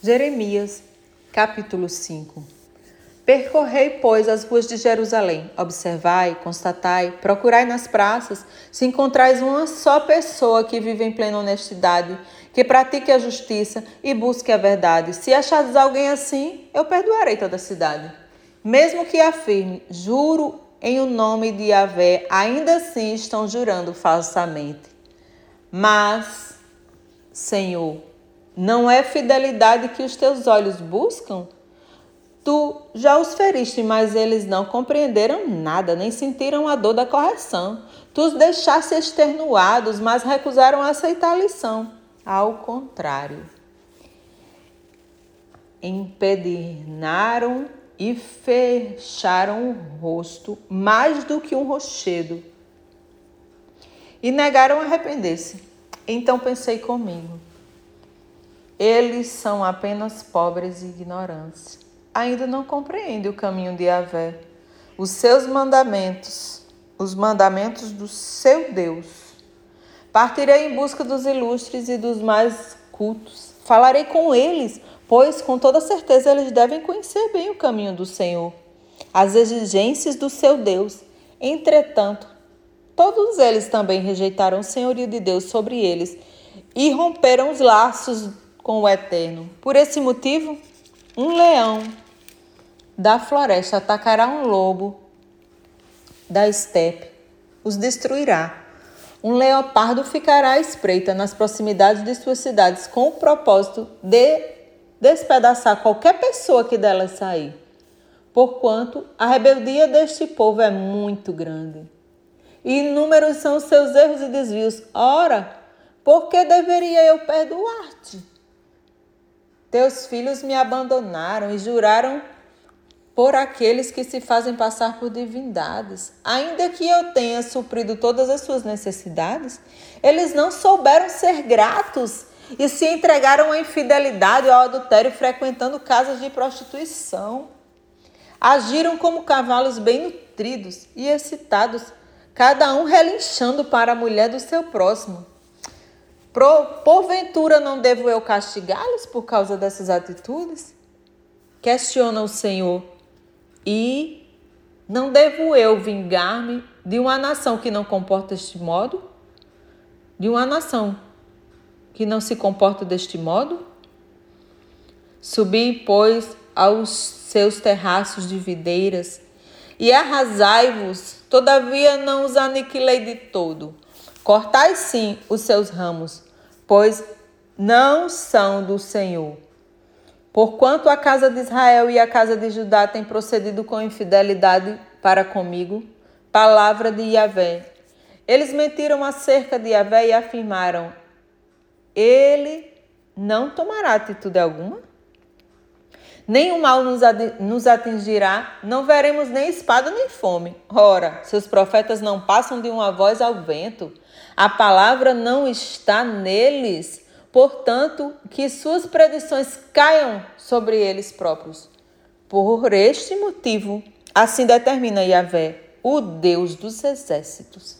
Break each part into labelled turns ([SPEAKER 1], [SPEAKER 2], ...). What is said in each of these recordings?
[SPEAKER 1] Jeremias, capítulo 5 Percorrei, pois, as ruas de Jerusalém, observai, constatai, procurai nas praças, se encontrais uma só pessoa que vive em plena honestidade, que pratique a justiça e busque a verdade. Se achares alguém assim, eu perdoarei toda a cidade. Mesmo que afirme, juro em o nome de Yahvé, ainda assim estão jurando falsamente. Mas, Senhor, não é fidelidade que os teus olhos buscam? Tu já os feriste, mas eles não compreenderam nada, nem sentiram a dor da correção. Tu os deixaste extenuados, mas recusaram aceitar a lição. Ao contrário, empedernaram e fecharam o rosto mais do que um rochedo e negaram arrepender-se. Então pensei comigo eles são apenas pobres e ignorantes. Ainda não compreendem o caminho de Yahvé, os seus mandamentos, os mandamentos do seu Deus. Partirei em busca dos ilustres e dos mais cultos. Falarei com eles, pois com toda certeza eles devem conhecer bem o caminho do Senhor, as exigências do seu Deus. Entretanto, todos eles também rejeitaram o senhorio de Deus sobre eles e romperam os laços com o Eterno. Por esse motivo, um leão da floresta atacará um lobo da estepe, os destruirá. Um leopardo ficará à espreita nas proximidades de suas cidades com o propósito de despedaçar qualquer pessoa que delas sair, porquanto a rebeldia deste povo é muito grande. E inúmeros são seus erros e desvios. Ora, por que deveria eu perdoar-te? Teus filhos me abandonaram e juraram por aqueles que se fazem passar por divindades. Ainda que eu tenha suprido todas as suas necessidades, eles não souberam ser gratos e se entregaram à infidelidade ao adultério, frequentando casas de prostituição. Agiram como cavalos bem nutridos e excitados, cada um relinchando para a mulher do seu próximo. Porventura não devo eu castigá-los por causa dessas atitudes? Questiona o Senhor. E não devo eu vingar-me de uma nação que não comporta este modo? De uma nação que não se comporta deste modo? Subi, pois, aos seus terraços de videiras e arrasai-vos, todavia não os aniquilei de todo. Cortai sim os seus ramos, pois não são do Senhor. Porquanto a casa de Israel e a casa de Judá têm procedido com infidelidade para comigo, palavra de Yahvé. Eles mentiram acerca de Yahvé e afirmaram: Ele não tomará atitude alguma? O mal nos atingirá, não veremos nem espada nem fome. Ora, seus profetas não passam de uma voz ao vento, a palavra não está neles, portanto, que suas predições caiam sobre eles próprios. Por este motivo, assim determina Yahvé, o Deus dos exércitos.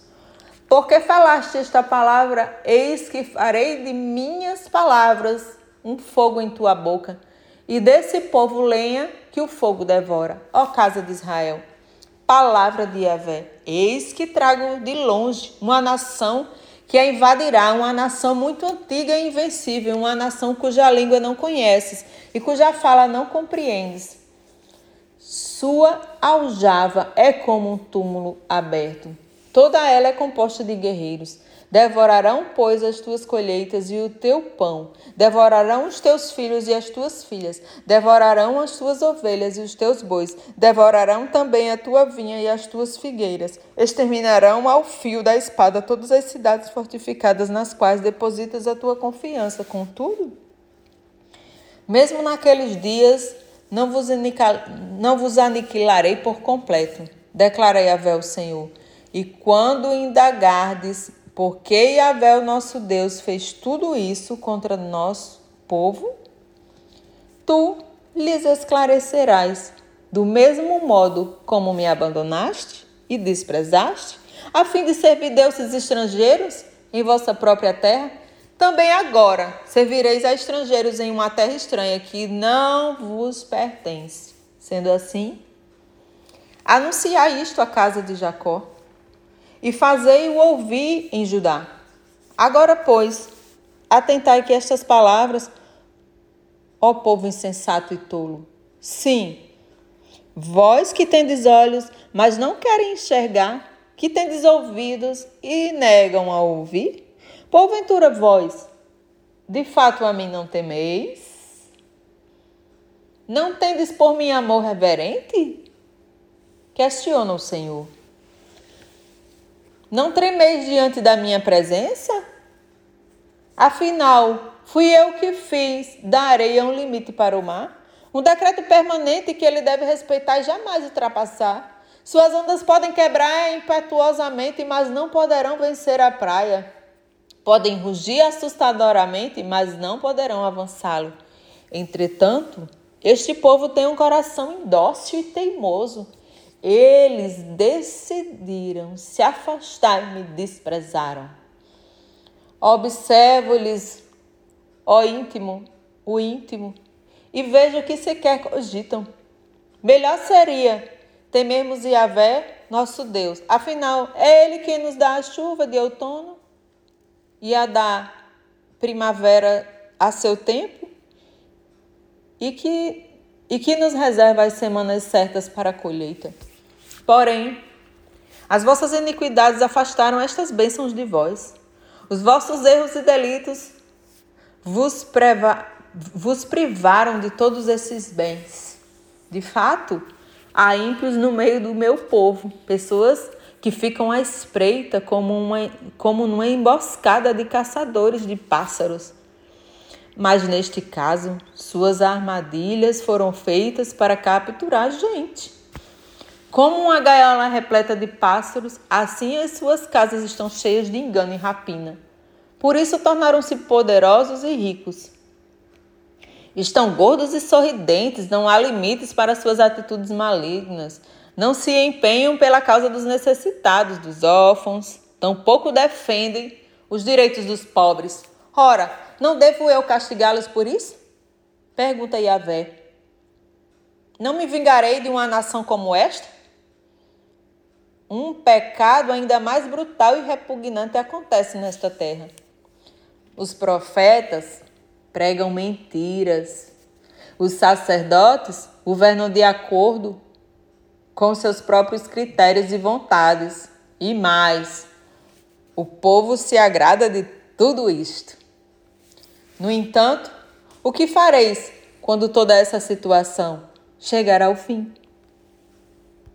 [SPEAKER 1] Porque falaste esta palavra, eis que farei de minhas palavras um fogo em tua boca, e desse povo lenha que o fogo devora, ó casa de Israel palavra de Yahvé. Eis que trago de longe uma nação que a invadirá, uma nação muito antiga e invencível, uma nação cuja língua não conheces e cuja fala não compreendes. Sua aljava é como um túmulo aberto. Toda ela é composta de guerreiros. Devorarão, pois, as tuas colheitas e o teu pão. Devorarão os teus filhos e as tuas filhas. Devorarão as tuas ovelhas e os teus bois. Devorarão também a tua vinha e as tuas figueiras. Exterminarão ao fio da espada todas as cidades fortificadas nas quais depositas a tua confiança. Contudo, mesmo naqueles dias, não vos, não vos aniquilarei por completo, declara Yahvé o Senhor. E quando indagardes porque Yahvé, o nosso Deus, fez tudo isso contra nosso povo? Tu lhes esclarecerás, do mesmo modo como me abandonaste e desprezaste, a fim de servir deuses estrangeiros em vossa própria terra? Também agora servireis a estrangeiros em uma terra estranha que não vos pertence. Sendo assim, anunciai isto à casa de Jacó e fazei-o ouvir em Judá. Agora, pois, atentai que estas palavras, ó povo insensato e tolo, sim, vós que tendes olhos, mas não querem enxergar, que tendes ouvidos e negam a ouvir, porventura vós, de fato a mim não temeis? Não tendes por mim amor reverente? Questiona o Senhor. Não tremeis diante da minha presença? Afinal, fui eu que fiz da areia um limite para o mar, um decreto permanente que ele deve respeitar e jamais ultrapassar. Suas ondas podem quebrar impetuosamente, mas não poderão vencer a praia. Podem rugir assustadoramente, mas não poderão avançá-lo. Entretanto, este povo tem um coração indócil e teimoso. Eles decidiram se afastar e me desprezaram. Observo-lhes, ó íntimo, o íntimo, e vejo que sequer cogitam. Melhor seria temermos Yahvé, nosso Deus. Afinal, é Ele quem nos dá a chuva de outono e a da primavera a seu tempo e que, e que nos reserva as semanas certas para a colheita. Porém, as vossas iniquidades afastaram estas bênçãos de vós. Os vossos erros e delitos vos, preva, vos privaram de todos esses bens. De fato, há ímpios no meio do meu povo, pessoas que ficam à espreita como, uma, como numa emboscada de caçadores de pássaros. Mas neste caso, suas armadilhas foram feitas para capturar gente. Como uma gaiola repleta de pássaros, assim as suas casas estão cheias de engano e rapina. Por isso tornaram-se poderosos e ricos. Estão gordos e sorridentes, não há limites para suas atitudes malignas. Não se empenham pela causa dos necessitados, dos órfãos, tampouco defendem os direitos dos pobres. Ora, não devo eu castigá-los por isso? Pergunta Yahvé. Não me vingarei de uma nação como esta? Um pecado ainda mais brutal e repugnante acontece nesta terra. Os profetas pregam mentiras. Os sacerdotes governam de acordo com seus próprios critérios e vontades. E mais, o povo se agrada de tudo isto. No entanto, o que fareis quando toda essa situação chegar ao fim?